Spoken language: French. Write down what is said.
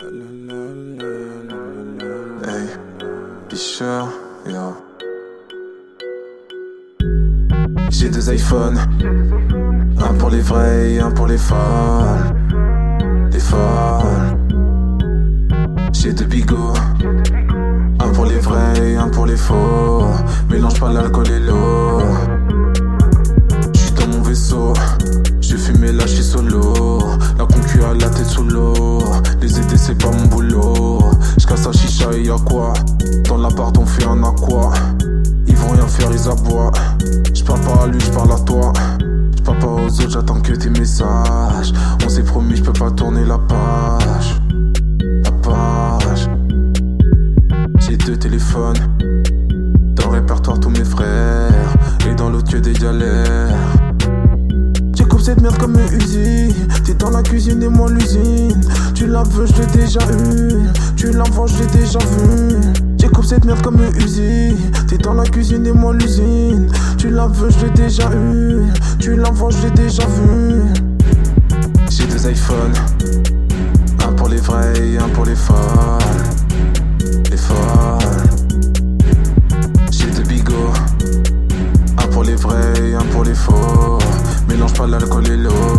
Hey, Fisher, yo. J'ai deux iPhones, un pour les vrais et un pour les folles. Les folles. J'ai deux bigots, un pour les vrais et un pour les faux. Mélange pas l'alcool et l'eau. La quoi Dans l'appart, on fait un aqua. Ils vont rien faire, ils aboient. J'parle pas à lui, j'parle à toi. J'parle pas aux autres, j'attends que tes messages. On s'est promis, j'peux pas tourner la page. La page. J'ai deux téléphones. Dans le répertoire, tous mes frères. Et dans l'autre, que des galères cette merde comme une usine. T'es dans la cuisine et moi l'usine. Tu la veux, je l'ai déjà eu. Tu la je l'ai déjà vu. J'ai coupé cette merde comme une usine. T'es dans la cuisine et moi l'usine. Tu la veux, je l'ai déjà eu. Tu la je l'ai déjà vu. J'ai deux iPhones. Un pour les vrais et un pour les folles. Les folles. J'ai deux bigots. Un pour les vrais et un pour les faux. Mélange pas l'alcool et l'eau